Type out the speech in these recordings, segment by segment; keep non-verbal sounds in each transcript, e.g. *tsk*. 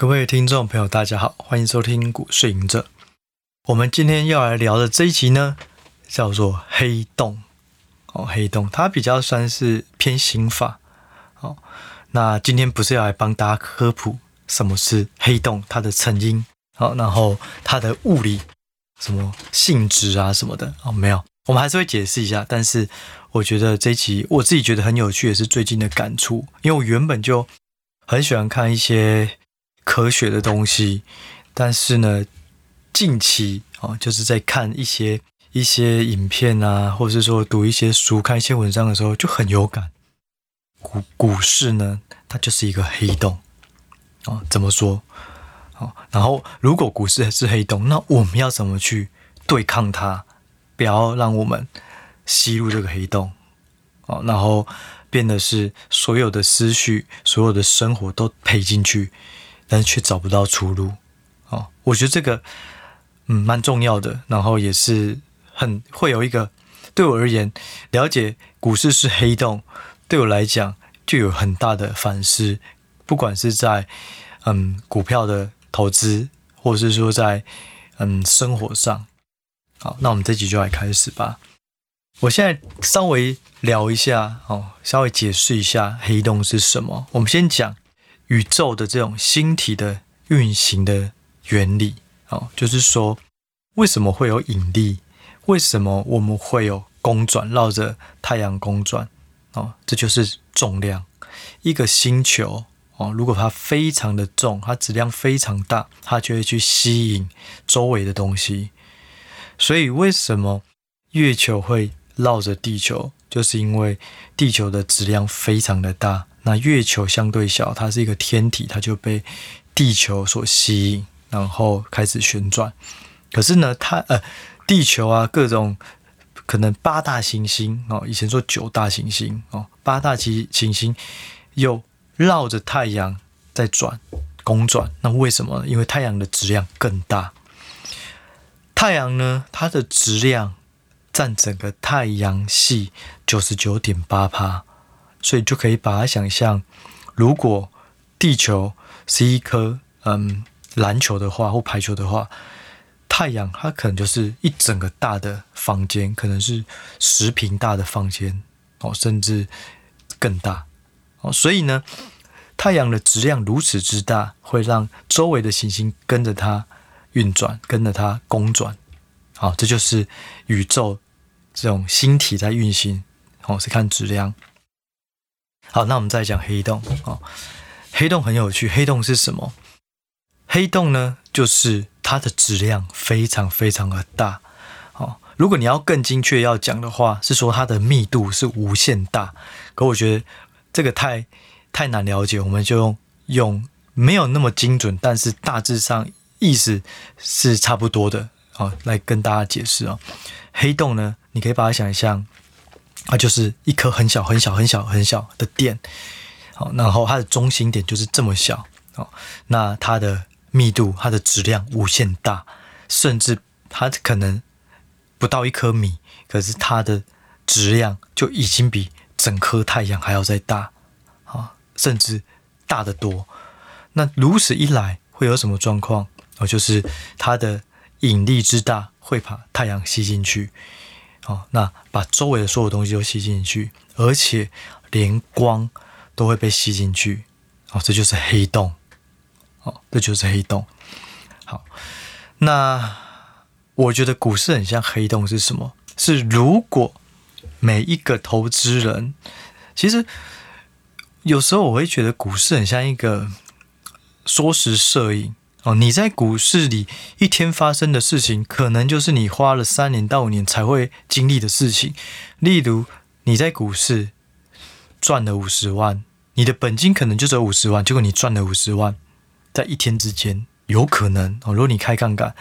各位听众朋友，大家好，欢迎收听股市隐者。我们今天要来聊的这一集呢，叫做黑洞。哦，黑洞，它比较算是偏心法。哦，那今天不是要来帮大家科普什么是黑洞，它的成因，好，然后它的物理什么性质啊什么的，哦，没有，我们还是会解释一下。但是我觉得这一集我自己觉得很有趣，也是最近的感触，因为我原本就很喜欢看一些科学的东西，但是呢，近期哦，就是在看一些。一些影片啊，或者是说读一些书、看一些文章的时候，就很有感。股股市呢，它就是一个黑洞哦。怎么说？哦，然后如果股市是黑洞，那我们要怎么去对抗它？不要让我们吸入这个黑洞哦，然后变得是所有的思绪、所有的生活都赔进去，但是却找不到出路哦。我觉得这个嗯蛮重要的，然后也是。很会有一个，对我而言，了解股市是黑洞，对我来讲就有很大的反思。不管是在嗯股票的投资，或是说在嗯生活上。好，那我们这集就来开始吧。我现在稍微聊一下哦，稍微解释一下黑洞是什么。我们先讲宇宙的这种星体的运行的原理哦，就是说为什么会有引力。为什么我们会有公转绕着太阳公转？哦，这就是重量。一个星球哦，如果它非常的重，它质量非常大，它就会去吸引周围的东西。所以，为什么月球会绕着地球？就是因为地球的质量非常的大，那月球相对小，它是一个天体，它就被地球所吸引，然后开始旋转。可是呢，它呃。地球啊，各种可能八大行星哦，以前说九大行星哦，八大行行星又绕着太阳在转公转，那为什么？因为太阳的质量更大。太阳呢，它的质量占整个太阳系九十九点八趴，所以就可以把它想象，如果地球是一颗嗯篮球的话，或排球的话。太阳它可能就是一整个大的房间，可能是十平大的房间哦，甚至更大哦。所以呢，太阳的质量如此之大，会让周围的行星跟着它运转，跟着它公转。好，这就是宇宙这种星体在运行。哦，是看质量。好，那我们再讲黑洞哦。黑洞很有趣，黑洞是什么？黑洞呢，就是。它的质量非常非常的大，哦，如果你要更精确要讲的话，是说它的密度是无限大。可我觉得这个太太难了解，我们就用用没有那么精准，但是大致上意思是差不多的，哦，来跟大家解释哦。黑洞呢，你可以把它想象，它就是一颗很小很小很小很小的点，好，然后它的中心点就是这么小，哦，那它的。密度，它的质量无限大，甚至它可能不到一颗米，可是它的质量就已经比整颗太阳还要再大啊，甚至大得多。那如此一来，会有什么状况？哦，就是它的引力之大，会把太阳吸进去，哦，那把周围的所有东西都吸进去，而且连光都会被吸进去，哦，这就是黑洞。哦，这就是黑洞。好，那我觉得股市很像黑洞是什么？是如果每一个投资人，其实有时候我会觉得股市很像一个缩时摄影哦。你在股市里一天发生的事情，可能就是你花了三年到五年才会经历的事情。例如，你在股市赚了五十万，你的本金可能就只有五十万，结果你赚了五十万。在一天之间，有可能哦。如果你开杠杆，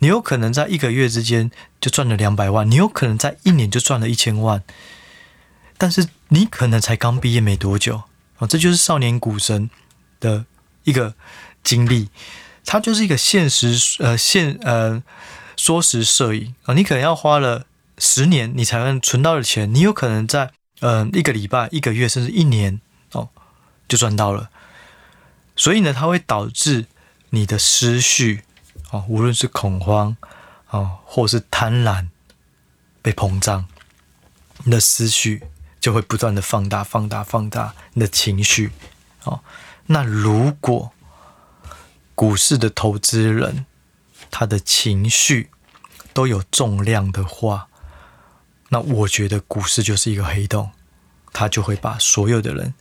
你有可能在一个月之间就赚了两百万，你有可能在一年就赚了一千万。但是你可能才刚毕业没多久哦，这就是少年股神的一个经历。它就是一个现实呃现呃缩时摄影啊。你可能要花了十年，你才能存到的钱，你有可能在呃一个礼拜、一个月甚至一年哦就赚到了。所以呢，它会导致你的思绪哦，无论是恐慌哦，或是贪婪被膨胀，你的思绪就会不断的放大、放大、放大你的情绪哦。那如果股市的投资人他的情绪都有重量的话，那我觉得股市就是一个黑洞，它就会把所有的人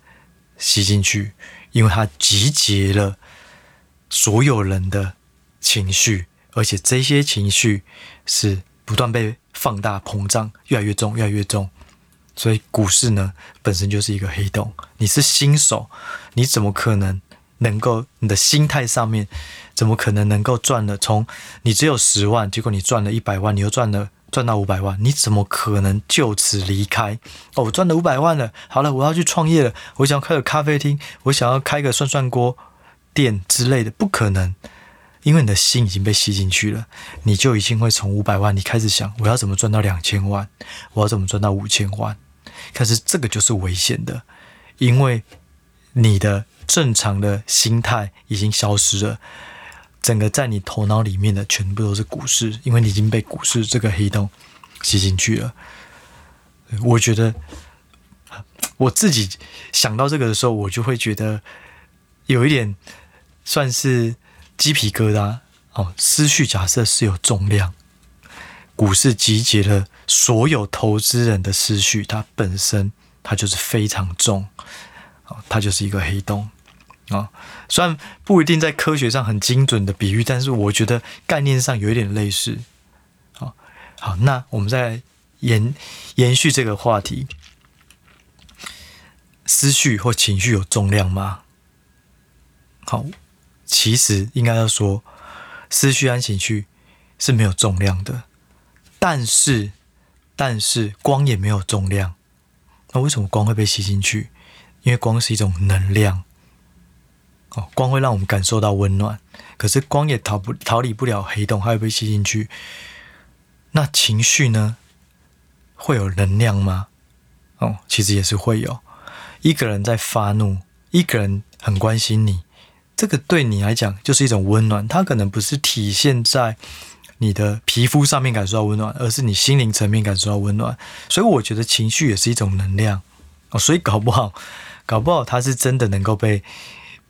吸进去，因为它集结了所有人的情绪，而且这些情绪是不断被放大、膨胀，越来越重、越来越重。所以股市呢，本身就是一个黑洞。你是新手，你怎么可能能够？你的心态上面怎么可能能够赚了？从你只有十万，结果你赚了一百万，你又赚了赚到五百万，你怎么可能就此离开？哦，我赚了五百万了，好了，我要去创业了，我想要开个咖啡厅，我想要开个涮涮锅店之类的，不可能。因为你的心已经被吸进去了，你就已经会从五百万，你开始想我要怎么赚到两千万，我要怎么赚到五千万。可是这个就是危险的，因为你的正常的心态已经消失了，整个在你头脑里面的全部都是股市，因为你已经被股市这个黑洞吸进去了。我觉得我自己想到这个的时候，我就会觉得有一点算是。鸡皮疙瘩哦，思绪假设是有重量，股市集结了所有投资人的思绪，它本身它就是非常重，它就是一个黑洞啊。虽然不一定在科学上很精准的比喻，但是我觉得概念上有一点类似。好，好，那我们再延延续这个话题，思绪或情绪有重量吗？好。其实应该要说，思绪和情绪是没有重量的，但是，但是光也没有重量。那为什么光会被吸进去？因为光是一种能量，哦，光会让我们感受到温暖。可是光也逃不逃离不了黑洞，它会被吸进去。那情绪呢？会有能量吗？哦，其实也是会有。一个人在发怒，一个人很关心你。这个对你来讲就是一种温暖，它可能不是体现在你的皮肤上面感受到温暖，而是你心灵层面感受到温暖。所以我觉得情绪也是一种能量哦，所以搞不好，搞不好它是真的能够被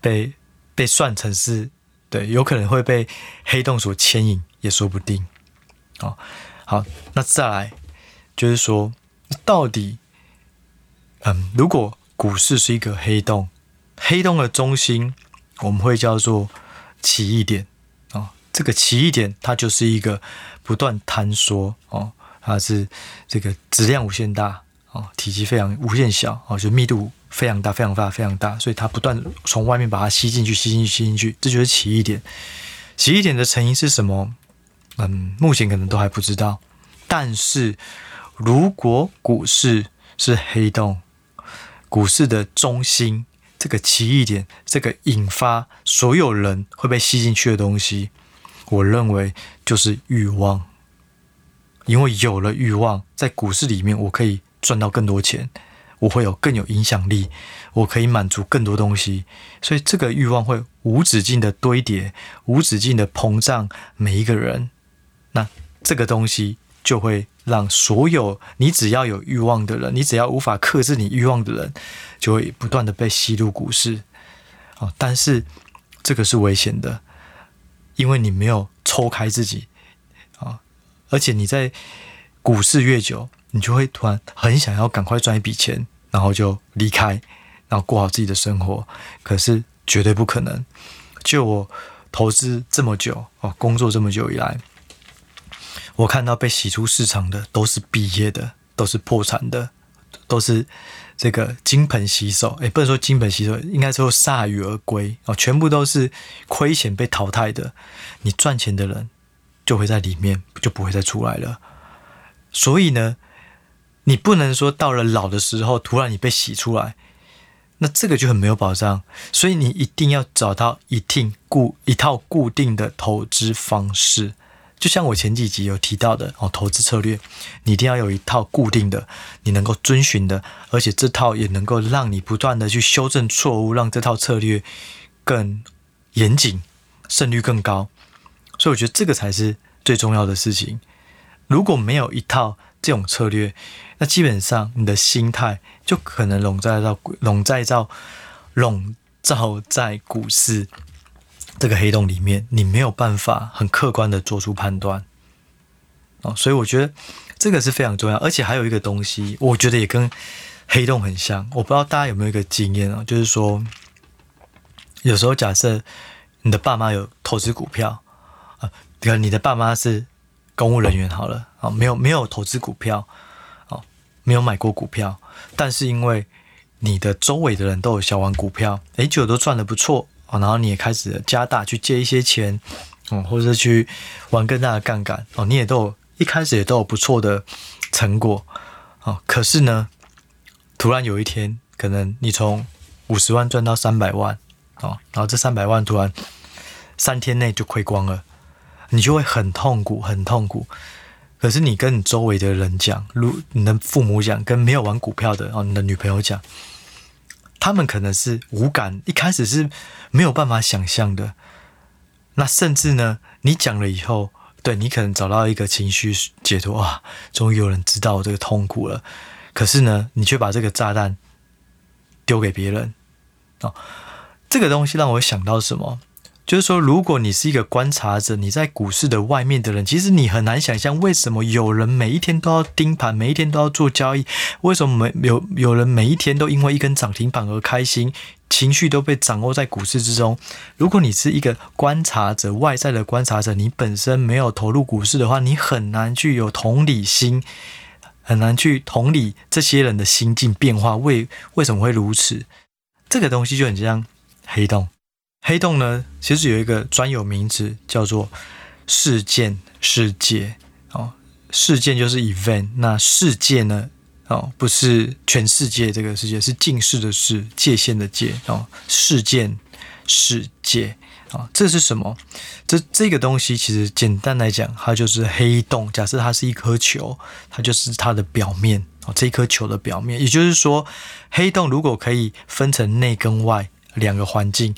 被被算成是对，有可能会被黑洞所牵引，也说不定。哦，好，那再来就是说，到底，嗯，如果股市是一个黑洞，黑洞的中心。我们会叫做奇异点哦，这个奇异点它就是一个不断坍缩哦，它是这个质量无限大哦，体积非常无限小哦，就密度非常大、非常大、非常大，所以它不断从外面把它吸进去、吸进去、吸进去，这就是奇异点。奇异点的成因是什么？嗯，目前可能都还不知道。但是如果股市是黑洞，股市的中心。这个奇异点，这个引发所有人会被吸进去的东西，我认为就是欲望。因为有了欲望，在股市里面，我可以赚到更多钱，我会有更有影响力，我可以满足更多东西，所以这个欲望会无止境的堆叠，无止境的膨胀每一个人。那这个东西就会。让所有你只要有欲望的人，你只要无法克制你欲望的人，就会不断的被吸入股市。哦，但是这个是危险的，因为你没有抽开自己啊，而且你在股市越久，你就会突然很想要赶快赚一笔钱，然后就离开，然后过好自己的生活。可是绝对不可能。就我投资这么久哦，工作这么久以来。我看到被洗出市场的都是毕业的，都是破产的，都是这个金盆洗手。诶，不能说金盆洗手，应该说铩羽而归哦，全部都是亏钱被淘汰的。你赚钱的人就会在里面，就不会再出来了。所以呢，你不能说到了老的时候，突然你被洗出来，那这个就很没有保障。所以你一定要找到一定固一套固定的投资方式。就像我前几集有提到的哦，投资策略你一定要有一套固定的，你能够遵循的，而且这套也能够让你不断的去修正错误，让这套策略更严谨，胜率更高。所以我觉得这个才是最重要的事情。如果没有一套这种策略，那基本上你的心态就可能笼罩在笼罩在笼罩在股市这个黑洞里面，你没有办法很客观的做出判断。哦，所以我觉得这个是非常重要。而且还有一个东西，我觉得也跟黑洞很像。我不知道大家有没有一个经验啊，就是说，有时候假设你的爸妈有投资股票。啊，可能你的爸妈是公务人员好了啊，没有没有投资股票，哦，没有买过股票，但是因为你的周围的人都有小玩股票，诶，就都赚的不错啊，然后你也开始加大去借一些钱，嗯，或者是去玩更大的杠杆哦，你也都有一开始也都有不错的成果啊，可是呢，突然有一天，可能你从五十万赚到三百万啊，然后这三百万突然三天内就亏光了。你就会很痛苦，很痛苦。可是你跟你周围的人讲，如你的父母讲，跟没有玩股票的哦，你的女朋友讲，他们可能是无感，一开始是没有办法想象的。那甚至呢，你讲了以后，对你可能找到一个情绪解脱啊，终于有人知道我这个痛苦了。可是呢，你却把这个炸弹丢给别人哦，这个东西让我想到什么？就是说，如果你是一个观察者，你在股市的外面的人，其实你很难想象为什么有人每一天都要盯盘，每一天都要做交易，为什么没有有人每一天都因为一根涨停板而开心，情绪都被掌握在股市之中。如果你是一个观察者，外在的观察者，你本身没有投入股市的话，你很难去有同理心，很难去同理这些人的心境变化，为为什么会如此？这个东西就很像黑洞。黑洞呢，其实有一个专有名词叫做事件世界哦。事件就是 event，那世界呢？哦，不是全世界这个世界，是近视的视，界限的界哦。事件世界啊、哦，这是什么？这这个东西其实简单来讲，它就是黑洞。假设它是一颗球，它就是它的表面哦，这一颗球的表面。也就是说，黑洞如果可以分成内跟外。两个环境，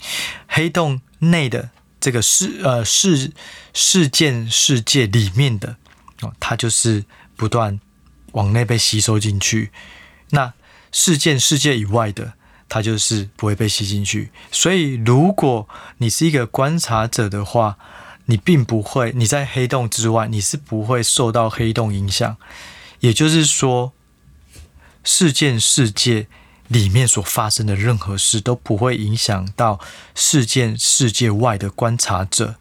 黑洞内的这个事呃事事件世界里面的哦，它就是不断往内被吸收进去。那事件世界以外的，它就是不会被吸进去。所以，如果你是一个观察者的话，你并不会你在黑洞之外，你是不会受到黑洞影响。也就是说，事件世界。里面所发生的任何事都不会影响到事件世界外的观察者，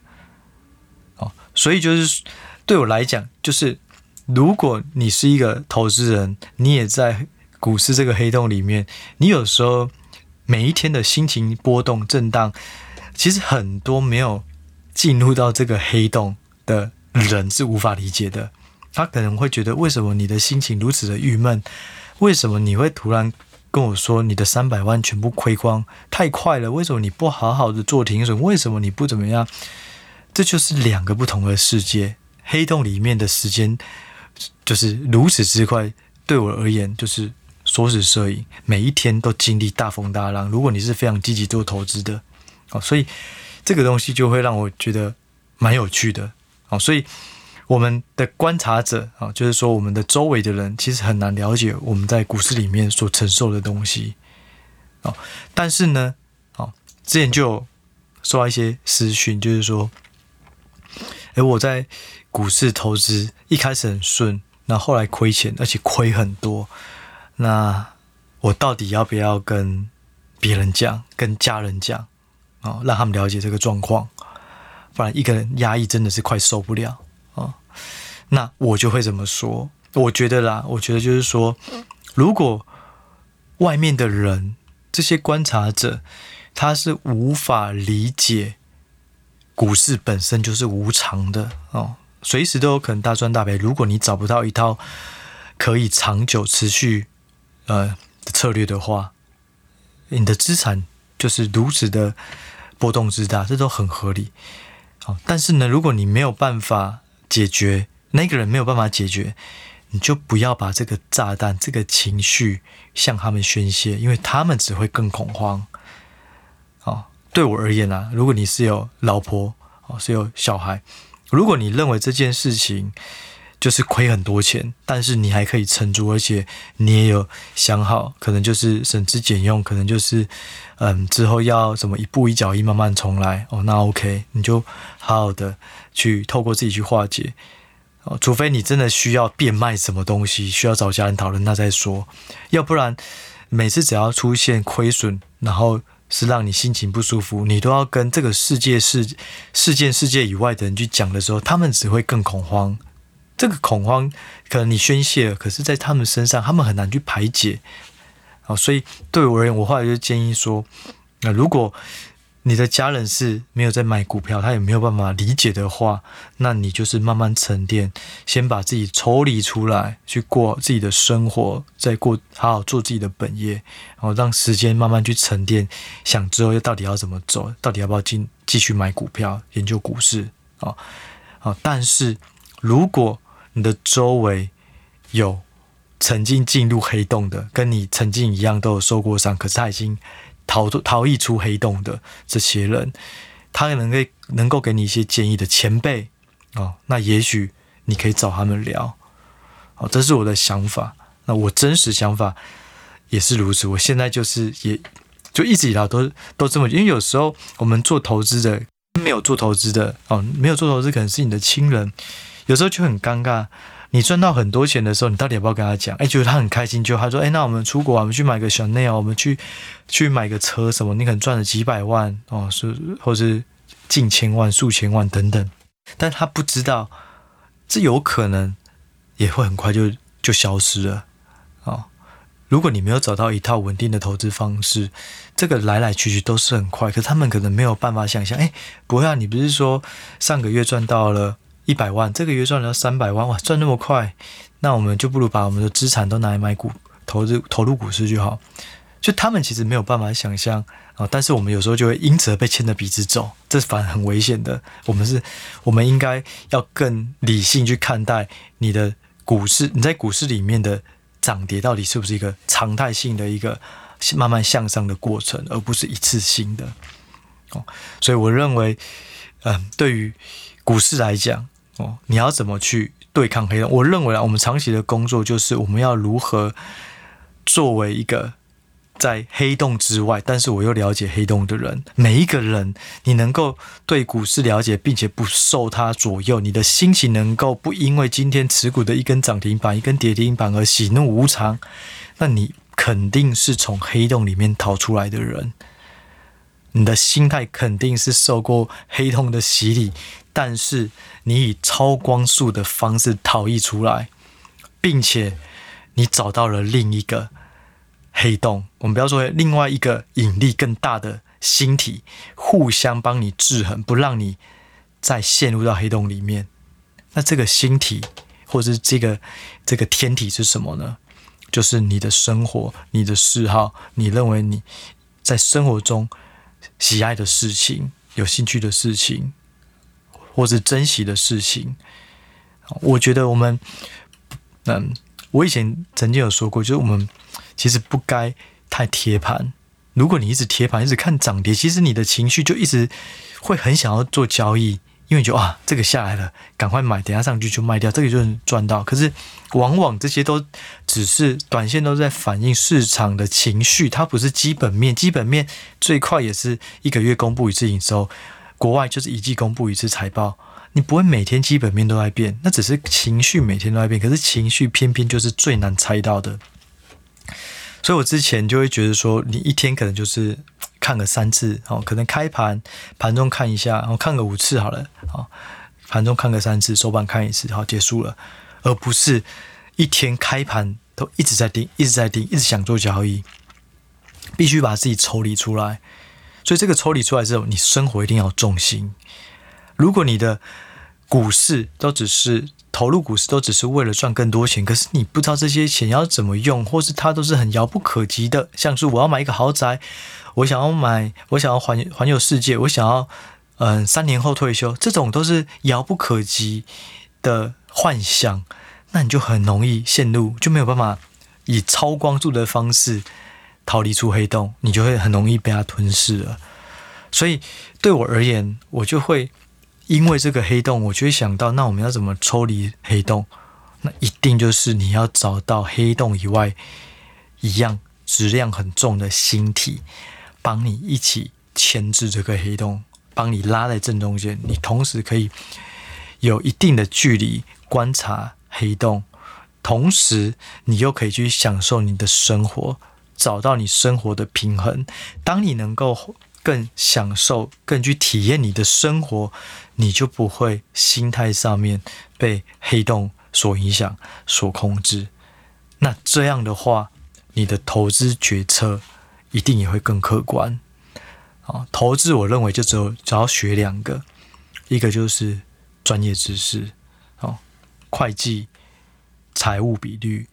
哦，所以就是对我来讲，就是如果你是一个投资人，你也在股市这个黑洞里面，你有时候每一天的心情波动震荡，其实很多没有进入到这个黑洞的人是无法理解的。他可能会觉得，为什么你的心情如此的郁闷？为什么你会突然？跟我说你的三百万全部亏光，太快了，为什么你不好好的做停损？为什么你不怎么样？这就是两个不同的世界。黑洞里面的时间就是如此之快，对我而言就是缩时摄影，每一天都经历大风大浪。如果你是非常积极做投资的，哦，所以这个东西就会让我觉得蛮有趣的，哦，所以。我们的观察者啊，就是说我们的周围的人其实很难了解我们在股市里面所承受的东西哦。但是呢，哦，之前就有收到一些私讯，就是说，诶，我在股市投资一开始很顺，那后来亏钱，而且亏很多，那我到底要不要跟别人讲，跟家人讲啊，让他们了解这个状况？不然一个人压抑真的是快受不了。那我就会这么说，我觉得啦，我觉得就是说，如果外面的人这些观察者，他是无法理解股市本身就是无常的哦，随时都有可能大赚大赔。如果你找不到一套可以长久持续呃的策略的话，你的资产就是如此的波动之大，这都很合理。好，但是呢，如果你没有办法解决，那个人没有办法解决，你就不要把这个炸弹、这个情绪向他们宣泄，因为他们只会更恐慌。哦，对我而言啊，如果你是有老婆哦，是有小孩。如果你认为这件事情就是亏很多钱，但是你还可以撑住，而且你也有想好，可能就是省吃俭用，可能就是嗯之后要怎么一步一脚印慢慢重来哦，那 OK，你就好好的去透过自己去化解哦，除非你真的需要变卖什么东西，需要找家人讨论，那再说，要不然每次只要出现亏损，然后。是让你心情不舒服，你都要跟这个世界事、事件、世界以外的人去讲的时候，他们只会更恐慌。这个恐慌可能你宣泄了，可是在他们身上，他们很难去排解。好，所以对我而言，我后来就建议说，那如果你的家人是没有在买股票，他也没有办法理解的话，那你就是慢慢沉淀，先把自己抽离出来，去过自己的生活，再过好好做自己的本业，然后让时间慢慢去沉淀，想之后又到底要怎么走，到底要不要进继续买股票，研究股市啊啊！但是如果你的周围有曾经进入黑洞的，跟你曾经一样都有受过伤，可是他已经。逃逃逸出黑洞的这些人，他能够能够给你一些建议的前辈哦，那也许你可以找他们聊哦，这是我的想法。那我真实想法也是如此。我现在就是也就一直以来都都这么，因为有时候我们做投资的，没有做投资的哦，没有做投资可能是你的亲人，有时候就很尴尬。你赚到很多钱的时候，你到底要不要跟他讲？哎，觉得他很开心，就他说：“哎，那我们出国，我们去买个 Chanel，我们去去买个车什么？你可能赚了几百万哦，是或是近千万、数千万等等。但他不知道，这有可能也会很快就就消失了哦。如果你没有找到一套稳定的投资方式，这个来来去去都是很快。可他们可能没有办法想象，哎，不会啊，你不是说上个月赚到了？一百万，这个月赚了三百万，哇，赚那么快，那我们就不如把我们的资产都拿来买股，投资投入股市就好。就他们其实没有办法想象啊，但是我们有时候就会因此而被牵着鼻子走，这反而很危险的。我们是，我们应该要更理性去看待你的股市，你在股市里面的涨跌到底是不是一个常态性的一个慢慢向上的过程，而不是一次性的。哦，所以我认为，嗯，对于股市来讲，哦，你要怎么去对抗黑洞？我认为啊，我们长期的工作就是我们要如何作为一个在黑洞之外，但是我又了解黑洞的人。每一个人，你能够对股市了解，并且不受它左右，你的心情能够不因为今天持股的一根涨停板、一根跌停板而喜怒无常，那你肯定是从黑洞里面逃出来的人。你的心态肯定是受过黑洞的洗礼。但是你以超光速的方式逃逸出来，并且你找到了另一个黑洞，我们不要说另外一个引力更大的星体，互相帮你制衡，不让你再陷入到黑洞里面。那这个星体或者是这个这个天体是什么呢？就是你的生活、你的嗜好，你认为你在生活中喜爱的事情、有兴趣的事情。或是珍惜的事情，我觉得我们，嗯，我以前曾经有说过，就是我们其实不该太贴盘。如果你一直贴盘，一直看涨跌，其实你的情绪就一直会很想要做交易，因为你觉得啊，这个下来了，赶快买，等下上去就卖掉，这个就能赚到。可是往往这些都只是短线，都在反映市场的情绪，它不是基本面。基本面最快也是一个月公布一次营收。国外就是一季公布一次财报，你不会每天基本面都在变，那只是情绪每天都在变。可是情绪偏偏就是最难猜到的，所以我之前就会觉得说，你一天可能就是 *tsk* 看个三次哦，可能开盘盘中看一下，然后看个五次好了，哦，盘中看个三次，收盘看一次，好，结束了，而不是一天开盘都一直在盯，一直在盯，一直想做交易，必须把自己抽离出来。所以这个抽离出来之后，你生活一定要重心。如果你的股市都只是投入股市，都只是为了赚更多钱，可是你不知道这些钱要怎么用，或是它都是很遥不可及的。像是我要买一个豪宅，我想要买，我想要环环游世界，我想要嗯三年后退休，这种都是遥不可及的幻想，那你就很容易陷入，就没有办法以超光速的方式。逃离出黑洞，你就会很容易被它吞噬了。所以对我而言，我就会因为这个黑洞，我就会想到，那我们要怎么抽离黑洞？那一定就是你要找到黑洞以外一样质量很重的星体，帮你一起牵制这个黑洞，帮你拉在正中间，你同时可以有一定的距离观察黑洞，同时你又可以去享受你的生活，找到你生活的平衡。当你能够更享受、更去体验你的生活，你就不会心态上面被黑洞所影响、所控制。那这样的话，你的投资决策一定也会更客观。啊，投资我认为就只有只要学两个，一个就是专业知识，哦，会计、财务比率，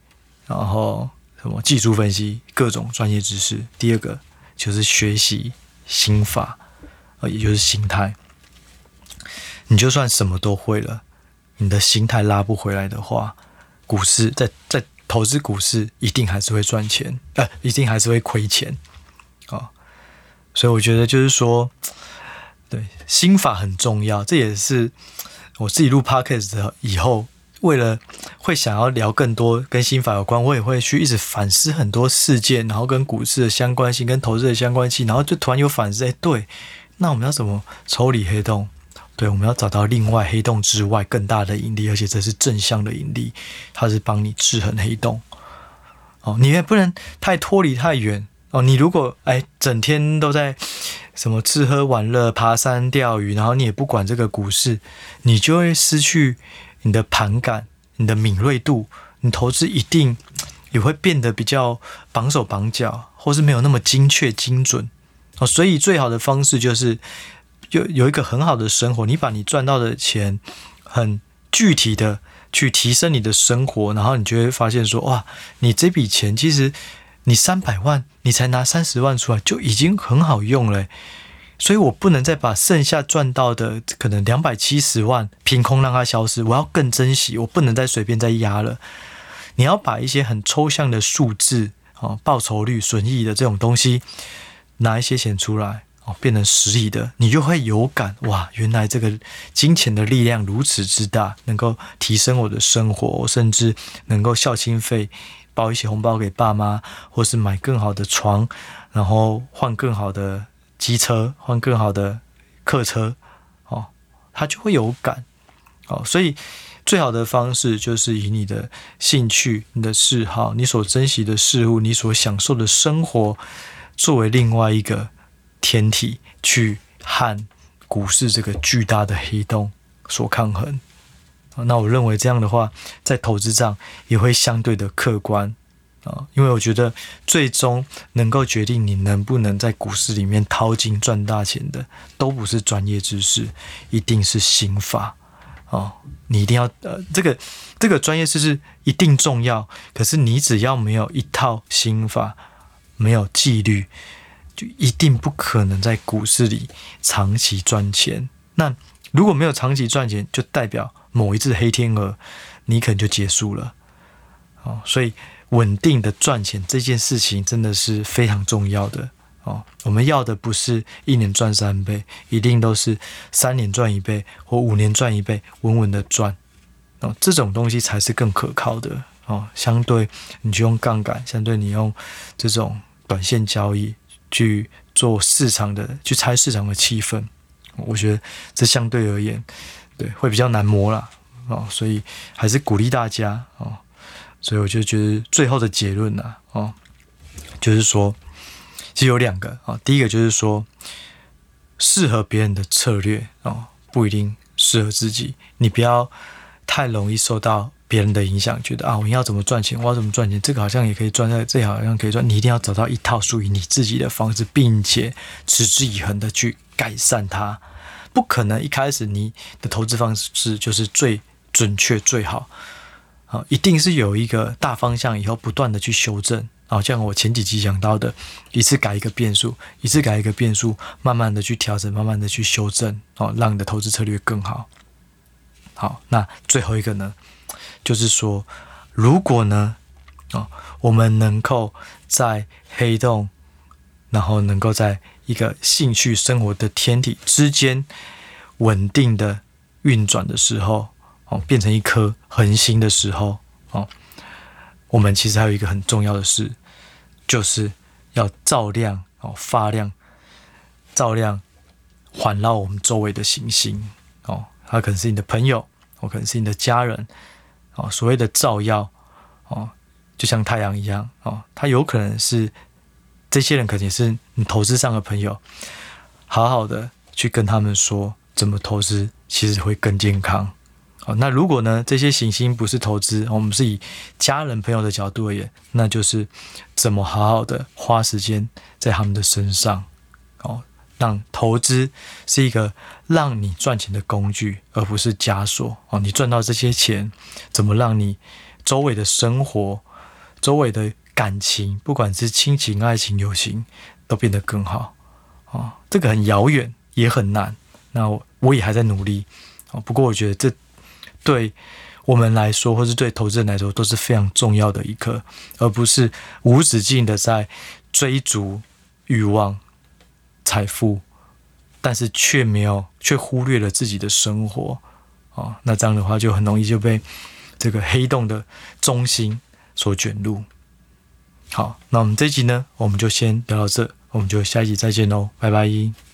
然后什么技术分析，各种专业知识。第二个就是学习心法，呃，也就是心态。你就算什么都会了，你的心态拉不回来的话，股市在在投资股市一定还是会赚钱，呃，一定还是会亏钱，哦。所以我觉得就是说，对，心法很重要。这也是我自己录 podcast 以后，为了会想要聊更多跟心法有关，我也会去一直反思很多事件，然后跟股市的相关性、跟投资的相关性，然后就突然有反思，哎，对，那我们要怎么抽离黑洞？对，我们要找到另外黑洞之外更大的引力，而且这是正向的引力，它是帮你制衡黑洞。哦，你也不能太脱离太远哦。你如果哎整天都在什么吃喝玩乐、爬山、钓鱼，然后你也不管这个股市，你就会失去你的盘感、你的敏锐度，你投资一定也会变得比较绑手绑脚，或是没有那么精确精准哦。所以最好的方式就是。有有一个很好的生活，你把你赚到的钱很具体的去提升你的生活，然后你就会发现说，哇，你这笔钱其实你三百万，你才拿三十万出来就已经很好用了，所以我不能再把剩下赚到的可能两百七十万凭空让它消失，我要更珍惜，我不能再随便再压了。你要把一些很抽象的数字啊，报酬率、损益的这种东西拿一些钱出来。哦，变成实体的，你就会有感哇！原来这个金钱的力量如此之大，能够提升我的生活，甚至能够孝亲费，包一些红包给爸妈，或是买更好的床，然后换更好的机车，换更好的客车，哦，他就会有感。哦，所以最好的方式就是以你的兴趣、你的嗜好、你所珍惜的事物、你所享受的生活，作为另外一个。天体去和股市这个巨大的黑洞所抗衡，那我认为这样的话，在投资上也会相对的客观啊，因为我觉得最终能够决定你能不能在股市里面淘金赚大钱的，都不是专业知识，一定是心法啊！你一定要呃，这个这个专业知识一定重要，可是你只要没有一套心法，没有纪律。就一定不可能在股市里长期赚钱。那如果没有长期赚钱，就代表某一只黑天鹅，你可能就结束了。哦，所以稳定的赚钱这件事情真的是非常重要的。哦，我们要的不是一年赚三倍，一定都是三年赚一倍或五年赚一倍，稳稳的赚。哦，这种东西才是更可靠的。哦，相对你就用杠杆，相对你用这种短线交易。去做市场的，去猜市场的气氛，我觉得这相对而言，对，会比较难磨啦。哦，所以还是鼓励大家哦。所以我就觉得最后的结论呢，哦，就是说，其实有两个啊，第一个就是说，适合别人的策略哦，不一定适合自己，你不要太容易受到。别人的影响，觉得啊，我要怎么赚钱？我要怎么赚钱？这个好像也可以赚，在这好像可以赚。你一定要找到一套属于你自己的方式，并且持之以恒的去改善它。不可能一开始你的投资方式就是最准确、最好啊，一定是有一个大方向，以后不断的去修正。好像我前几集讲到的，一次改一个变数，一次改一个变数，慢慢的去调整，慢慢的去修正，哦，让你的投资策略更好。好，那最后一个呢？就是说，如果呢，哦，我们能够在黑洞，然后能够在一个兴趣生活的天体之间稳定的运转的时候，哦，变成一颗恒星的时候，哦，我们其实还有一个很重要的事，就是要照亮哦，发亮，照亮环绕我们周围的行星哦，它可能是你的朋友，哦，可能是你的家人，哦，所谓的照耀，哦，就像太阳一样，哦，它有可能是这些人，可能是你投资上的朋友，好好的去跟他们说怎么投资，其实会更健康。哦，那如果呢，这些行星不是投资，我们是以家人朋友的角度而言，那就是怎么好好的花时间在他们的身上，哦，让投资是一个让你赚钱的工具，而不是枷锁。哦，你赚到这些钱，怎么让你周围的生活、周围的感情，不管是亲情、爱情、友情，都变得更好。哦，这个很遥远，也很难。那我也还在努力。哦，不过我觉得这。对我们来说，或是对投资人来说，都是非常重要的一课，而不是无止境的在追逐欲望、财富，但是却没有，却忽略了自己的生活哦，那这样的话，就很容易就被这个黑洞的中心所卷入。好，那我们这一集呢，我们就先聊到这，我们就下一集再见喽，拜拜。